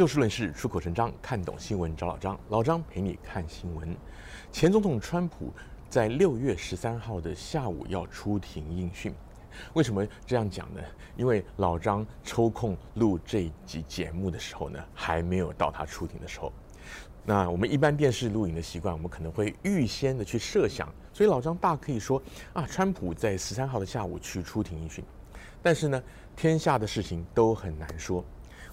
就事论事，出口成章，看懂新闻找老张。老张陪你看新闻。前总统川普在六月十三号的下午要出庭应讯。为什么这样讲呢？因为老张抽空录这一集节目的时候呢，还没有到他出庭的时候。那我们一般电视录影的习惯，我们可能会预先的去设想，所以老张大可以说啊，川普在十三号的下午去出庭应讯。但是呢，天下的事情都很难说。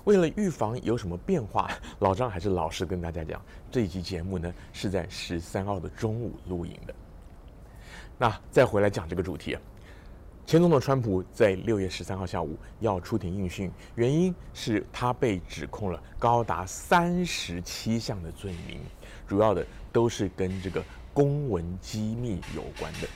为了预防有什么变化，老张还是老实跟大家讲，这一集节目呢是在十三号的中午录影的。那再回来讲这个主题啊，前总统川普在六月十三号下午要出庭应讯，原因是他被指控了高达三十七项的罪名，主要的都是跟这个公文机密有关的。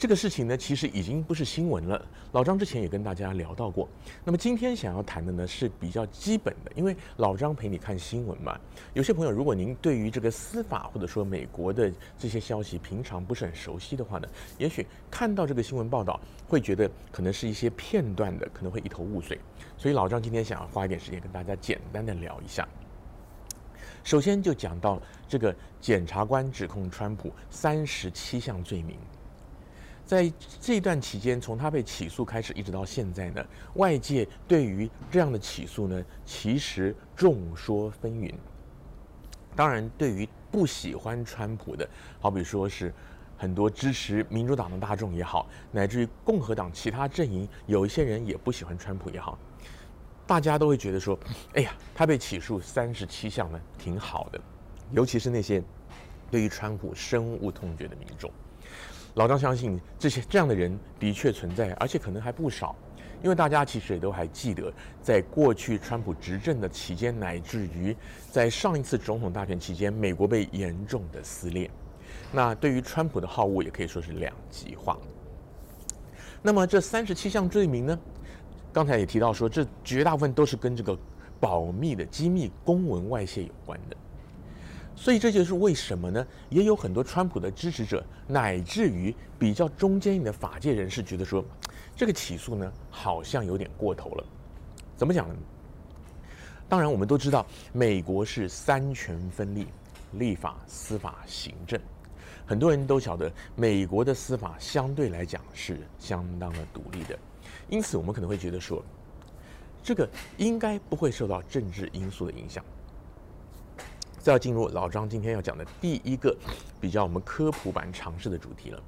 这个事情呢，其实已经不是新闻了。老张之前也跟大家聊到过。那么今天想要谈的呢，是比较基本的，因为老张陪你看新闻嘛。有些朋友，如果您对于这个司法或者说美国的这些消息平常不是很熟悉的话呢，也许看到这个新闻报道，会觉得可能是一些片段的，可能会一头雾水。所以老张今天想要花一点时间跟大家简单的聊一下。首先就讲到这个检察官指控川普三十七项罪名。在这段期间，从他被起诉开始，一直到现在呢，外界对于这样的起诉呢，其实众说纷纭。当然，对于不喜欢川普的，好比说是很多支持民主党的大众也好，乃至于共和党其他阵营有一些人也不喜欢川普也好，大家都会觉得说，哎呀，他被起诉三十七项呢，挺好的。尤其是那些对于川普深恶痛绝的民众。老张相信这些这样的人的确存在，而且可能还不少，因为大家其实也都还记得，在过去川普执政的期间，乃至于在上一次总统大选期间，美国被严重的撕裂。那对于川普的好恶也可以说是两极化。那么这三十七项罪名呢，刚才也提到说，这绝大部分都是跟这个保密的机密公文外泄有关的。所以这就是为什么呢？也有很多川普的支持者，乃至于比较中间的法界人士，觉得说，这个起诉呢，好像有点过头了。怎么讲呢？当然，我们都知道，美国是三权分立，立法、司法、行政。很多人都晓得，美国的司法相对来讲是相当的独立的。因此，我们可能会觉得说，这个应该不会受到政治因素的影响。要进入老张今天要讲的第一个比较我们科普版常识的主题了。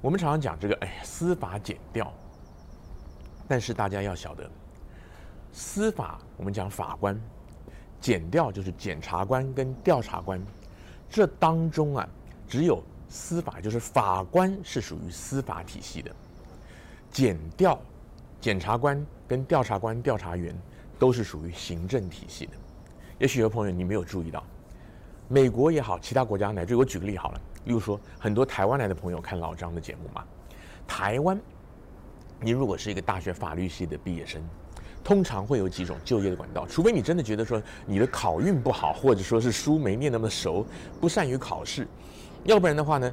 我们常常讲这个，哎，司法检调。但是大家要晓得，司法我们讲法官，检调就是检察官跟调查官。这当中啊，只有司法就是法官是属于司法体系的，检调、检察官跟调查官、调查员都是属于行政体系的。也许有朋友你没有注意到，美国也好，其他国家乃至我举个例好了，例如说很多台湾来的朋友看老张的节目嘛，台湾，你如果是一个大学法律系的毕业生，通常会有几种就业的管道，除非你真的觉得说你的考运不好，或者说是书没念那么熟，不善于考试，要不然的话呢，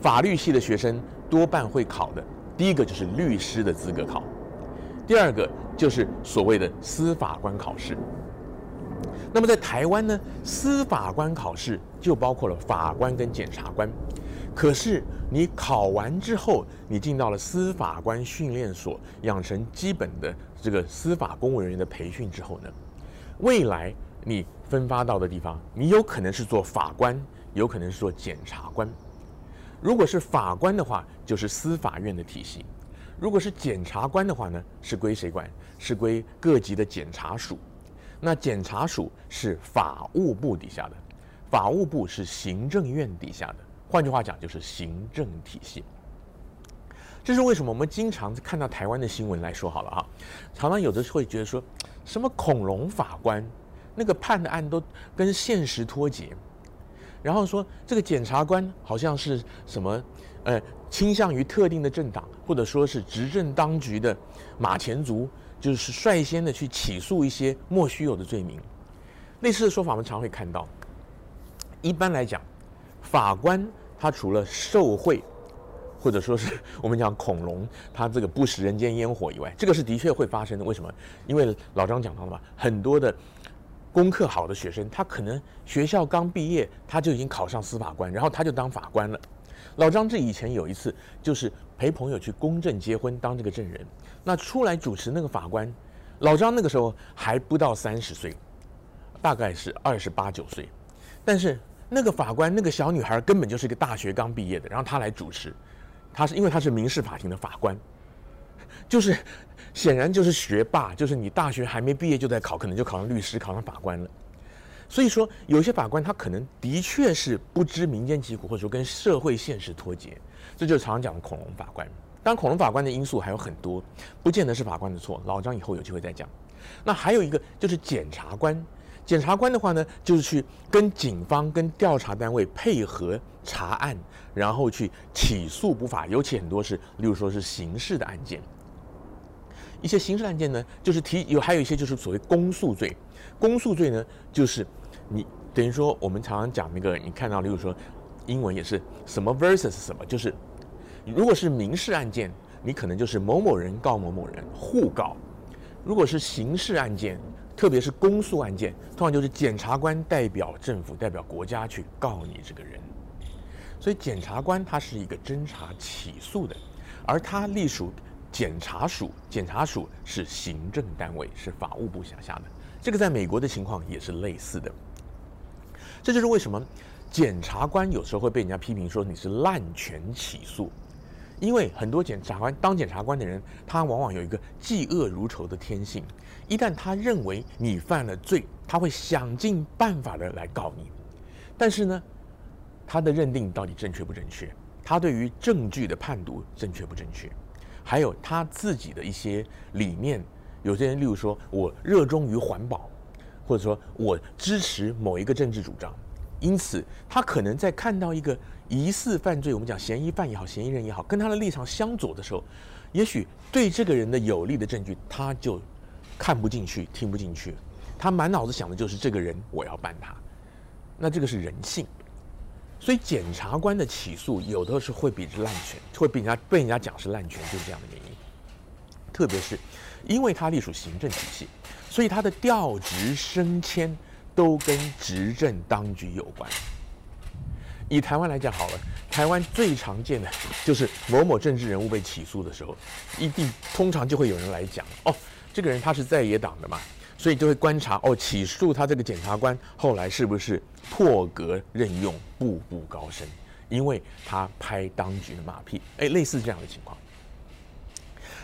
法律系的学生多半会考的，第一个就是律师的资格考，第二个就是所谓的司法官考试。那么在台湾呢，司法官考试就包括了法官跟检察官。可是你考完之后，你进到了司法官训练所，养成基本的这个司法公务人员的培训之后呢，未来你分发到的地方，你有可能是做法官，有可能是做检察官。如果是法官的话，就是司法院的体系；如果是检察官的话呢，是归谁管？是归各级的检察署。那检察署是法务部底下的，法务部是行政院底下的，换句话讲就是行政体系。这是为什么我们经常看到台湾的新闻来说好了哈，常常有的会觉得说，什么恐龙法官那个判的案都跟现实脱节，然后说这个检察官好像是什么呃倾向于特定的政党，或者说是执政当局的马前卒。就是率先的去起诉一些莫须有的罪名，类似的说法我们常会看到。一般来讲，法官他除了受贿、或者说是我们讲恐龙，它这个不食人间烟火以外，这个是的确会发生的。为什么？因为老张讲到了嘛，很多的功课好的学生，他可能学校刚毕业，他就已经考上司法官，然后他就当法官了。老张这以前有一次就是陪朋友去公证结婚，当这个证人，那出来主持那个法官，老张那个时候还不到三十岁，大概是二十八九岁，但是那个法官那个小女孩根本就是一个大学刚毕业的，然后他来主持。他是因为他是民事法庭的法官，就是显然就是学霸，就是你大学还没毕业就在考，可能就考上律师，考上法官了。所以说，有些法官他可能的确是不知民间疾苦，或者说跟社会现实脱节，这就是常讲的恐龙法官。当然，恐龙法官的因素还有很多，不见得是法官的错。老张以后有机会再讲。那还有一个就是检察官。检察官的话呢，就是去跟警方、跟调查单位配合查案，然后去起诉不法，尤其很多是，例如说是刑事的案件。一些刑事案件呢，就是提有，还有一些就是所谓公诉罪。公诉罪呢，就是你等于说我们常常讲那个，你看到，例如说英文也是什么 versus 什么，就是如果是民事案件，你可能就是某某人告某某人互告；如果是刑事案件，特别是公诉案件，通常就是检察官代表政府、代表国家去告你这个人。所以检察官他是一个侦查起诉的，而他隶属检察署，检察署是行政单位，是法务部辖下的。这个在美国的情况也是类似的。这就是为什么检察官有时候会被人家批评说你是滥权起诉。因为很多检察官当检察官的人，他往往有一个嫉恶如仇的天性。一旦他认为你犯了罪，他会想尽办法的来告你。但是呢，他的认定到底正确不正确？他对于证据的判读正确不正确？还有他自己的一些理念。有些人，例如说我热衷于环保，或者说我支持某一个政治主张，因此他可能在看到一个。疑似犯罪，我们讲嫌疑犯也好，嫌疑人也好，跟他的立场相左的时候，也许对这个人的有利的证据，他就看不进去、听不进去，他满脑子想的就是这个人，我要办他。那这个是人性，所以检察官的起诉有的是会比滥权，会被人家被人家讲是滥权，就是这样的原因。特别是因为他隶属行政体系，所以他的调职升迁都跟执政当局有关。以台湾来讲好了，台湾最常见的就是某某政治人物被起诉的时候，一定通常就会有人来讲哦，这个人他是在野党的嘛，所以就会观察哦，起诉他这个检察官后来是不是破格任用，步步高升，因为他拍当局的马屁，哎，类似这样的情况。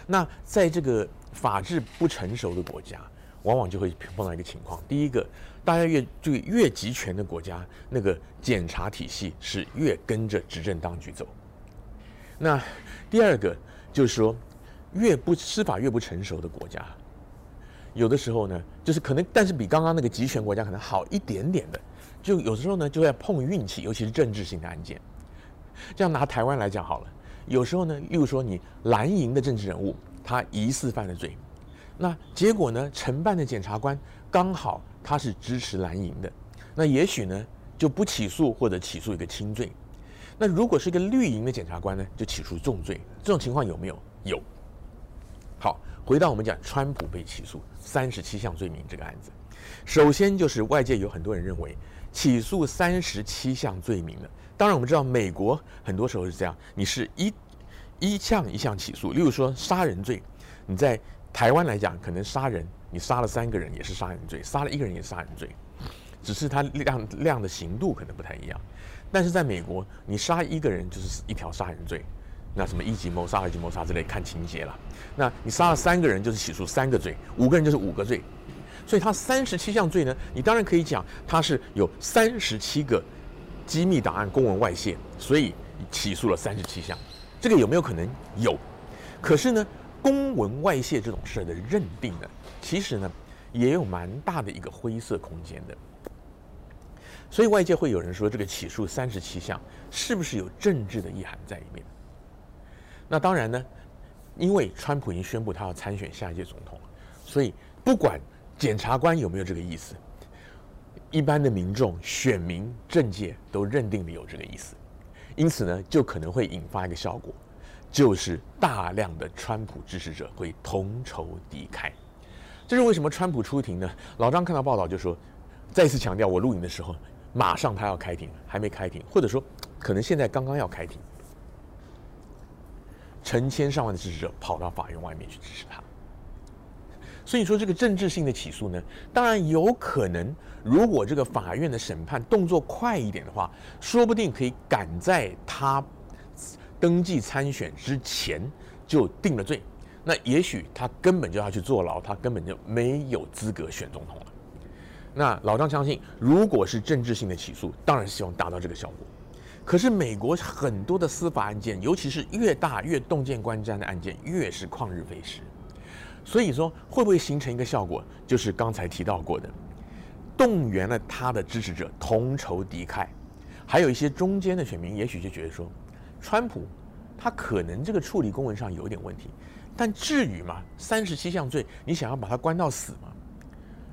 那在这个法治不成熟的国家，往往就会碰到一个情况，第一个。大家越注意，越集权的国家，那个检察体系是越跟着执政当局走。那第二个就是说，越不司法越不成熟的国家，有的时候呢，就是可能，但是比刚刚那个集权国家可能好一点点的，就有的时候呢，就要碰运气，尤其是政治性的案件。这样拿台湾来讲好了，有时候呢，例如说你蓝营的政治人物，他疑似犯了罪，那结果呢，承办的检察官刚好。他是支持蓝营的，那也许呢就不起诉或者起诉一个轻罪。那如果是一个绿营的检察官呢，就起诉重罪。这种情况有没有？有。好，回到我们讲川普被起诉三十七项罪名这个案子，首先就是外界有很多人认为起诉三十七项罪名的。当然我们知道美国很多时候是这样，你是一一项一项起诉。例如说杀人罪，你在台湾来讲可能杀人。你杀了三个人也是杀人罪，杀了一个人也是杀人罪，只是他量量的刑度可能不太一样。但是在美国，你杀一个人就是一条杀人罪，那什么一级谋杀、二级谋杀之类看情节了。那你杀了三个人就是起诉三个罪，五个人就是五个罪。所以他三十七项罪呢，你当然可以讲他是有三十七个机密档案公文外泄，所以起诉了三十七项。这个有没有可能？有。可是呢，公文外泄这种事的认定呢？其实呢，也有蛮大的一个灰色空间的，所以外界会有人说，这个起诉三十七项是不是有政治的意涵在里面？那当然呢，因为川普已经宣布他要参选下一届总统了，所以不管检察官有没有这个意思，一般的民众、选民、政界都认定了有这个意思，因此呢，就可能会引发一个效果，就是大量的川普支持者会同仇敌忾。这是为什么川普出庭呢？老张看到报道就说，再次强调，我录影的时候马上他要开庭，还没开庭，或者说可能现在刚刚要开庭，成千上万的支持者跑到法院外面去支持他。所以说，这个政治性的起诉呢，当然有可能，如果这个法院的审判动作快一点的话，说不定可以赶在他登记参选之前就定了罪。那也许他根本就要去坐牢，他根本就没有资格选总统了。那老张相信，如果是政治性的起诉，当然希望达到这个效果。可是美国很多的司法案件，尤其是越大越动见观瞻的案件，越是旷日费时。所以说，会不会形成一个效果，就是刚才提到过的，动员了他的支持者同仇敌忾，还有一些中间的选民，也许就觉得说，川普他可能这个处理公文上有一点问题，但至于吗？三十七项罪，你想要把他关到死吗？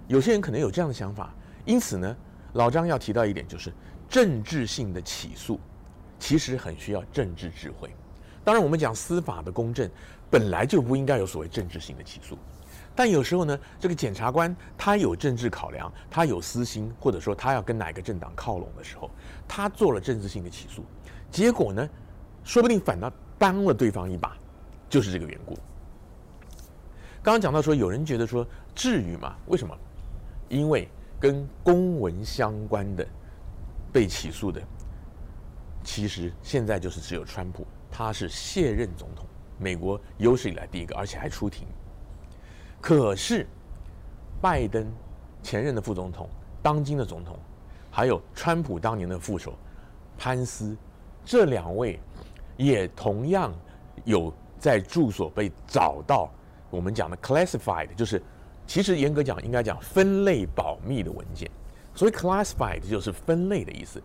有些人可能有这样的想法。因此呢，老张要提到一点，就是政治性的起诉，其实很需要政治智慧。当然，我们讲司法的公正。本来就不应该有所谓政治性的起诉，但有时候呢，这个检察官他有政治考量，他有私心，或者说他要跟哪个政党靠拢的时候，他做了政治性的起诉，结果呢，说不定反倒帮了对方一把，就是这个缘故。刚刚讲到说，有人觉得说，至于吗？为什么？因为跟公文相关的被起诉的，其实现在就是只有川普，他是卸任总统。美国有史以来第一个，而且还出庭。可是，拜登前任的副总统、当今的总统，还有川普当年的副手潘斯，这两位也同样有在住所被找到。我们讲的 classified，就是其实严格讲应该讲分类保密的文件。所谓 classified 就是分类的意思。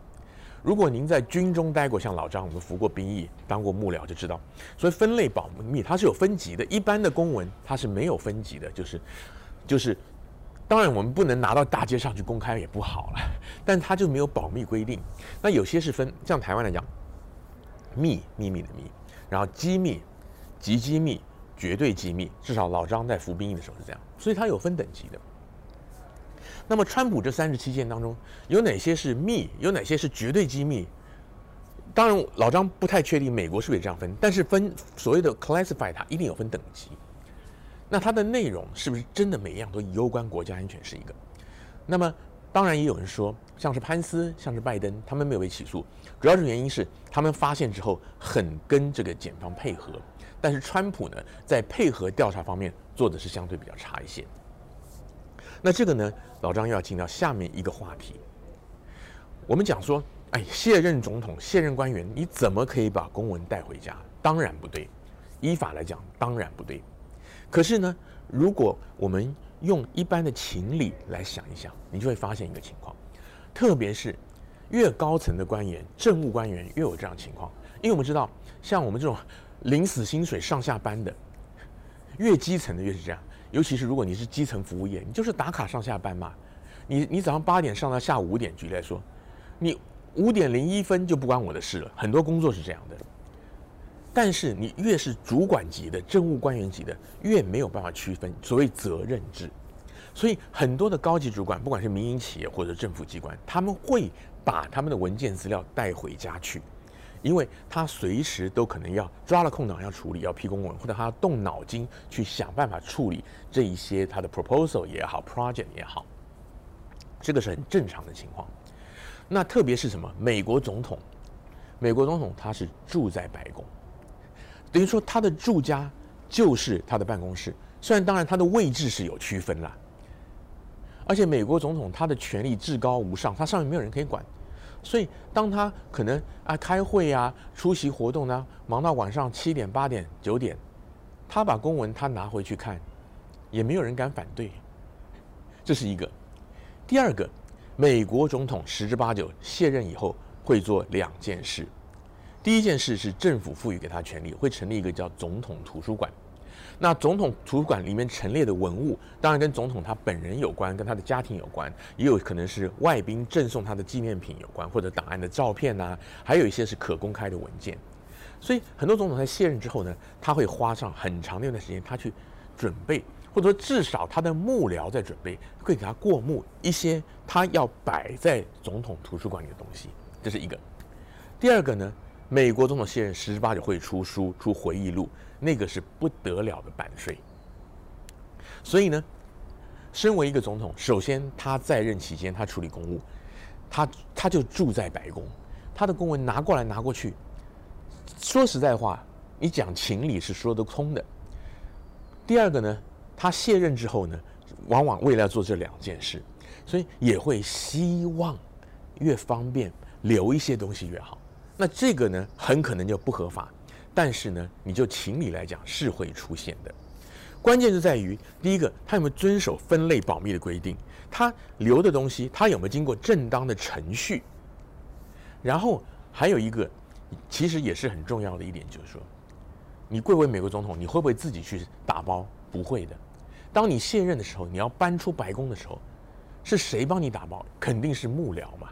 如果您在军中待过，像老张，我们服过兵役，当过幕僚，就知道，所以分类保密它是有分级的。一般的公文它是没有分级的，就是，就是，当然我们不能拿到大街上去公开也不好了，但它就没有保密规定。那有些是分，像台湾来讲，密秘密的秘，然后机密、极机密、绝对机密，至少老张在服兵役的时候是这样，所以它有分等级的。那么，川普这三十七件当中，有哪些是密？有哪些是绝对机密？当然，老张不太确定美国是不是也这样分，但是分所谓的 classify，它一定有分等级。那它的内容是不是真的每一样都攸关国家安全是一个？那么，当然也有人说，像是潘斯，像是拜登，他们没有被起诉，主要是原因是他们发现之后很跟这个检方配合，但是川普呢，在配合调查方面做的是相对比较差一些。那这个呢，老张又要进到下面一个话题。我们讲说，哎，卸任总统、卸任官员，你怎么可以把公文带回家？当然不对，依法来讲，当然不对。可是呢，如果我们用一般的情理来想一想，你就会发现一个情况，特别是越高层的官员、政务官员越有这样情况，因为我们知道，像我们这种领死薪水上下班的，越基层的越是这样。尤其是如果你是基层服务业，你就是打卡上下班嘛。你你早上八点上到下午五点，举例来说，你五点零一分就不关我的事了。很多工作是这样的。但是你越是主管级的政务官员级的，越没有办法区分所谓责任制。所以很多的高级主管，不管是民营企业或者政府机关，他们会把他们的文件资料带回家去。因为他随时都可能要抓了空档要处理，要批公文，或者他要动脑筋去想办法处理这一些他的 proposal 也好，project 也好，这个是很正常的情况。那特别是什么？美国总统，美国总统他是住在白宫，等于说他的住家就是他的办公室。虽然当然他的位置是有区分啦，而且美国总统他的权力至高无上，他上面没有人可以管。所以，当他可能啊开会啊、出席活动呢，忙到晚上七点、八点、九点，他把公文他拿回去看，也没有人敢反对。这是一个。第二个，美国总统十之八九卸任以后会做两件事。第一件事是政府赋予给他权利，会成立一个叫总统图书馆。那总统图书馆里面陈列的文物，当然跟总统他本人有关，跟他的家庭有关，也有可能是外宾赠送他的纪念品有关，或者档案的照片呐、还有一些是可公开的文件。所以很多总统在卸任之后呢，他会花上很长的一段时间，他去准备，或者说至少他的幕僚在准备，会给他过目一些他要摆在总统图书馆里的东西，这是一个。第二个呢，美国总统卸任十之八九会出书、出回忆录，那个是不得了的版税。所以呢，身为一个总统，首先他在任期间他处理公务，他他就住在白宫，他的公文拿过来拿过去。说实在话，你讲情理是说得通的。第二个呢，他卸任之后呢，往往为了要做这两件事，所以也会希望越方便留一些东西越好。那这个呢，很可能就不合法，但是呢，你就情理来讲是会出现的。关键就在于第一个，他有没有遵守分类保密的规定？他留的东西，他有没有经过正当的程序？然后还有一个。其实也是很重要的一点，就是说，你贵为美国总统，你会不会自己去打包？不会的。当你卸任的时候，你要搬出白宫的时候，是谁帮你打包？肯定是幕僚嘛。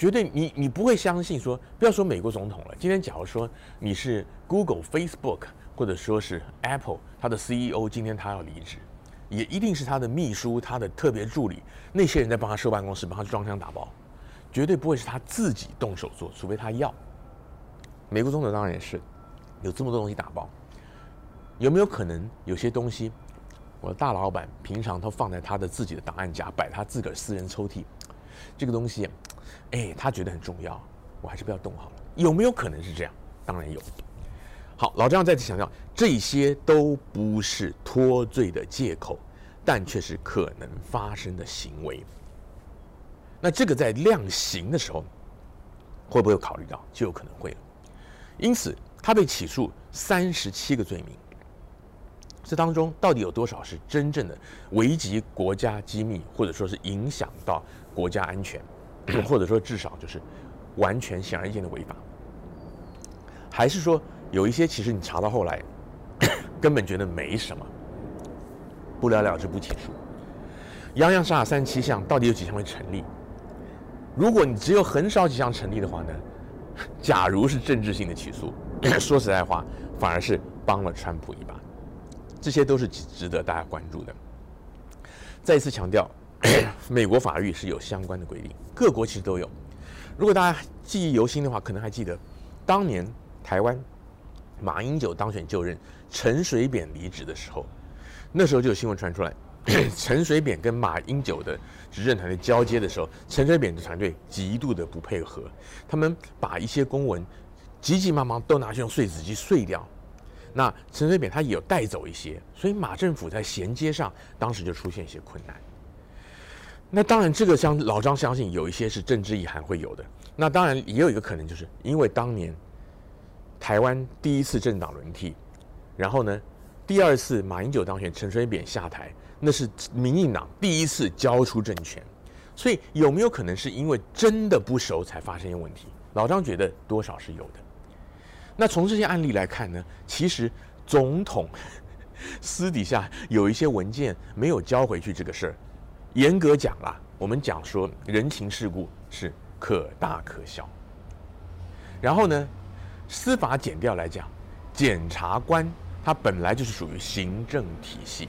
绝对你你不会相信说，不要说美国总统了。今天假如说你是 Google、Facebook 或者说是 Apple，他的 CEO 今天他要离职，也一定是他的秘书、他的特别助理那些人在帮他收办公室、帮他装箱打包，绝对不会是他自己动手做，除非他要。美国总统当然也是有这么多东西打包，有没有可能有些东西，我的大老板平常都放在他的自己的档案夹，摆他自个儿私人抽屉，这个东西，哎，他觉得很重要，我还是不要动好了。有没有可能是这样？当然有。好，老张再次强调，这些都不是脱罪的借口，但却是可能发生的行为。那这个在量刑的时候，会不会考虑到？就有可能会了。因此，他被起诉三十七个罪名。这当中到底有多少是真正的危及国家机密，或者说是影响到国家安全，或者说至少就是完全显而易见的违法？还是说有一些其实你查到后来 根本觉得没什么，不了了之不起诉？洋洋洒洒三七项，到底有几项会成立？如果你只有很少几项成立的话呢？假如是政治性的起诉，说实在话，反而是帮了川普一把，这些都是值得大家关注的。再一次强调，美国法律是有相关的规定，各国其实都有。如果大家记忆犹新的话，可能还记得当年台湾马英九当选就任，陈水扁离职的时候，那时候就有新闻传出来。陈水扁跟马英九的执政团队交接的时候，陈水扁的团队极度的不配合，他们把一些公文急急忙忙都拿去用碎纸机碎掉。那陈水扁他也有带走一些，所以马政府在衔接上当时就出现一些困难。那当然，这个相老张相信有一些是政治意涵会有的。那当然也有一个可能，就是因为当年台湾第一次政党轮替，然后呢，第二次马英九当选，陈水扁下台。那是民进党第一次交出政权，所以有没有可能是因为真的不熟才发生一些问题？老张觉得多少是有的。那从这些案例来看呢，其实总统 私底下有一些文件没有交回去这个事儿，严格讲啦，我们讲说人情世故是可大可小。然后呢，司法检调来讲，检察官他本来就是属于行政体系。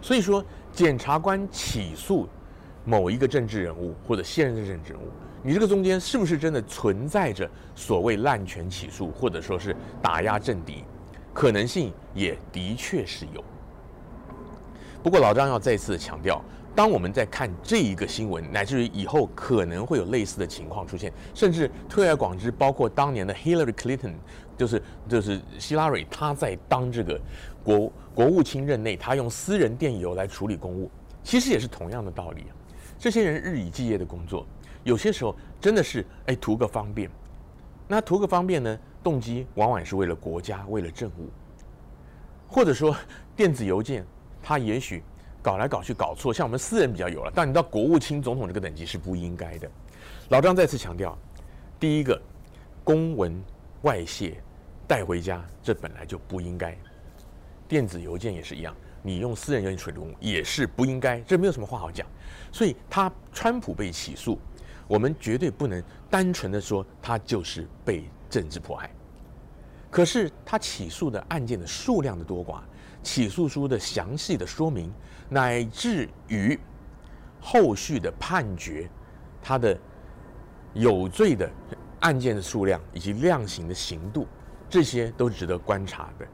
所以说，检察官起诉某一个政治人物或者现任政治人物，你这个中间是不是真的存在着所谓滥权起诉，或者说是打压政敌，可能性也的确是有。不过老张要再次强调，当我们在看这一个新闻，乃至于以后可能会有类似的情况出现，甚至推而广之，包括当年的 Hillary Clinton，就是就是希拉蕊，他在当这个。国国务卿任内，他用私人电邮来处理公务，其实也是同样的道理。这些人日以继夜的工作，有些时候真的是哎图个方便。那图个方便呢，动机往往是为了国家，为了政务。或者说电子邮件，他也许搞来搞去搞错，像我们私人比较有了，但你到国务卿总统这个等级是不应该的。老张再次强调，第一个，公文外泄带回家，这本来就不应该。电子邮件也是一样，你用私人邮件处理也是不应该，这没有什么话好讲。所以他川普被起诉，我们绝对不能单纯的说他就是被政治迫害，可是他起诉的案件的数量的多寡，起诉书的详细的说明，乃至于后续的判决，他的有罪的案件的数量以及量刑的刑度，这些都值得观察的。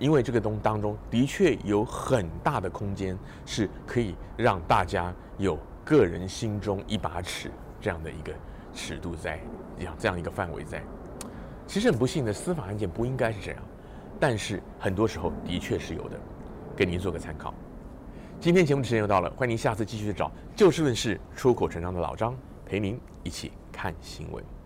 因为这个东当中的确有很大的空间，是可以让大家有个人心中一把尺这样的一个尺度在，这样这样一个范围在。其实很不幸的，司法案件不应该是这样，但是很多时候的确是有的，给您做个参考。今天节目的时间又到了，欢迎您下次继续找就事论事、出口成章的老张陪您一起看新闻。